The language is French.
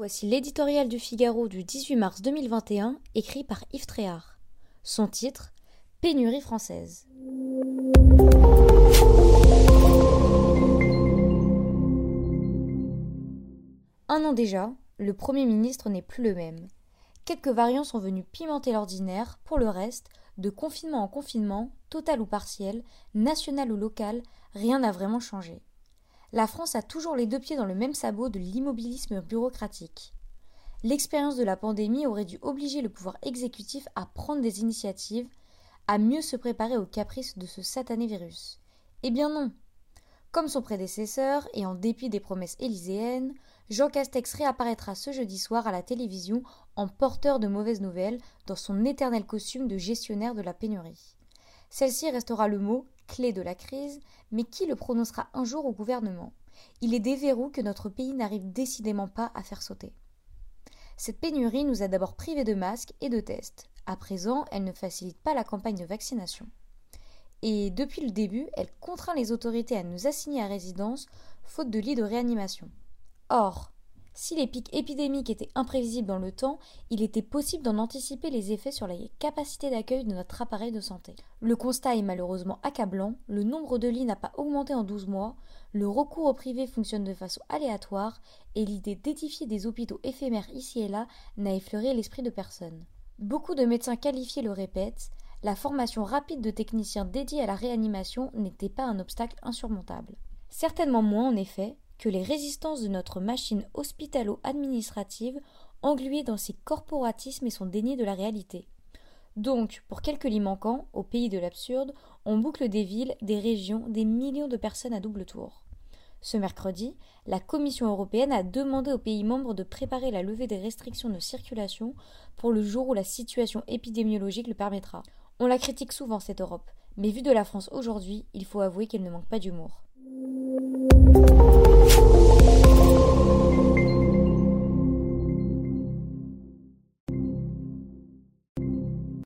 Voici l'éditorial du Figaro du 18 mars 2021, écrit par Yves Tréhard. Son titre Pénurie française. Un an déjà, le Premier ministre n'est plus le même. Quelques variants sont venus pimenter l'ordinaire, pour le reste, de confinement en confinement, total ou partiel, national ou local, rien n'a vraiment changé la France a toujours les deux pieds dans le même sabot de l'immobilisme bureaucratique. L'expérience de la pandémie aurait dû obliger le pouvoir exécutif à prendre des initiatives, à mieux se préparer aux caprices de ce satané virus. Eh bien non. Comme son prédécesseur, et en dépit des promesses élyséennes, Jean Castex réapparaîtra ce jeudi soir à la télévision en porteur de mauvaises nouvelles dans son éternel costume de gestionnaire de la pénurie. Celle-ci restera le mot clé de la crise, mais qui le prononcera un jour au gouvernement? Il est des verrous que notre pays n'arrive décidément pas à faire sauter. Cette pénurie nous a d'abord privés de masques et de tests. À présent, elle ne facilite pas la campagne de vaccination. Et depuis le début, elle contraint les autorités à nous assigner à résidence, faute de lits de réanimation. Or, si les pics épidémiques étaient imprévisibles dans le temps, il était possible d'en anticiper les effets sur les capacités d'accueil de notre appareil de santé. Le constat est malheureusement accablant, le nombre de lits n'a pas augmenté en 12 mois, le recours au privé fonctionne de façon aléatoire, et l'idée d'édifier des hôpitaux éphémères ici et là n'a effleuré l'esprit de personne. Beaucoup de médecins qualifiés le répètent, la formation rapide de techniciens dédiés à la réanimation n'était pas un obstacle insurmontable. Certainement moins, en effet, que les résistances de notre machine hospitalo-administrative engluée dans ses corporatismes et son déni de la réalité. Donc, pour quelques lits manquants, au pays de l'absurde, on boucle des villes, des régions, des millions de personnes à double tour. Ce mercredi, la Commission européenne a demandé aux pays membres de préparer la levée des restrictions de circulation pour le jour où la situation épidémiologique le permettra. On la critique souvent, cette Europe, mais vu de la France aujourd'hui, il faut avouer qu'elle ne manque pas d'humour.